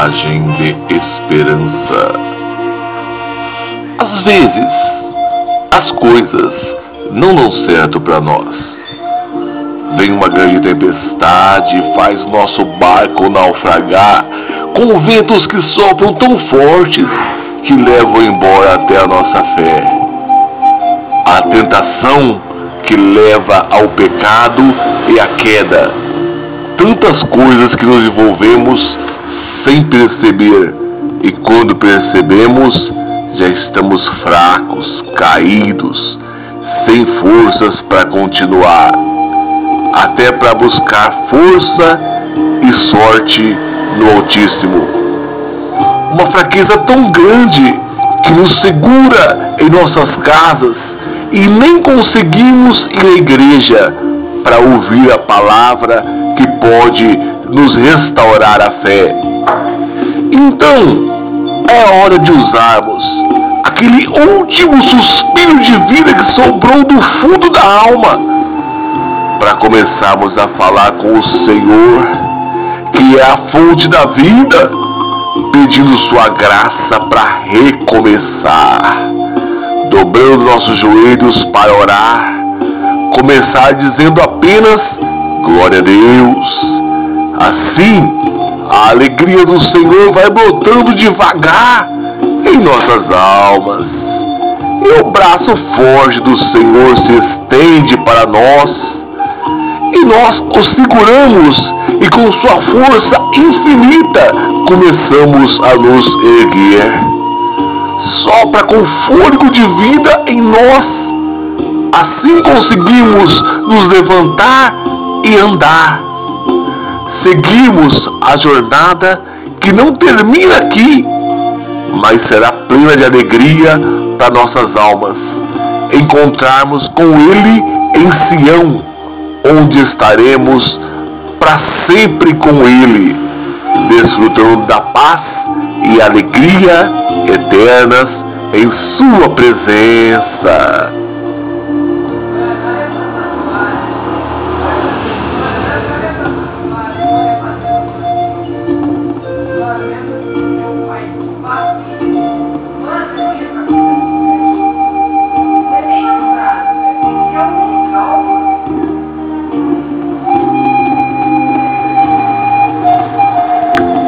mensagem de esperança. Às vezes, as coisas não dão certo para nós. Vem uma grande tempestade e faz nosso barco naufragar, com ventos que sopram tão fortes que levam embora até a nossa fé. A tentação que leva ao pecado e à queda tantas coisas que nos envolvemos sem perceber, e quando percebemos, já estamos fracos, caídos, sem forças para continuar, até para buscar força e sorte no Altíssimo. Uma fraqueza tão grande que nos segura em nossas casas e nem conseguimos ir à igreja para ouvir a palavra que pode nos restaurar a fé. Então, é hora de usarmos aquele último suspiro de vida que sobrou do fundo da alma para começarmos a falar com o Senhor, que é a fonte da vida, pedindo Sua graça para recomeçar, dobrando nossos joelhos para orar, começar dizendo apenas Glória a Deus. Assim, a alegria do Senhor vai brotando devagar em nossas almas. E o braço forte do Senhor se estende para nós. E nós o seguramos e com sua força infinita começamos a nos erguer. Sopra com fôlego de vida em nós. Assim conseguimos nos levantar e andar. Seguimos a jornada que não termina aqui, mas será plena de alegria para nossas almas. Encontrarmos com Ele em Sião, onde estaremos para sempre com Ele, desfrutando da paz e alegria eternas em Sua presença.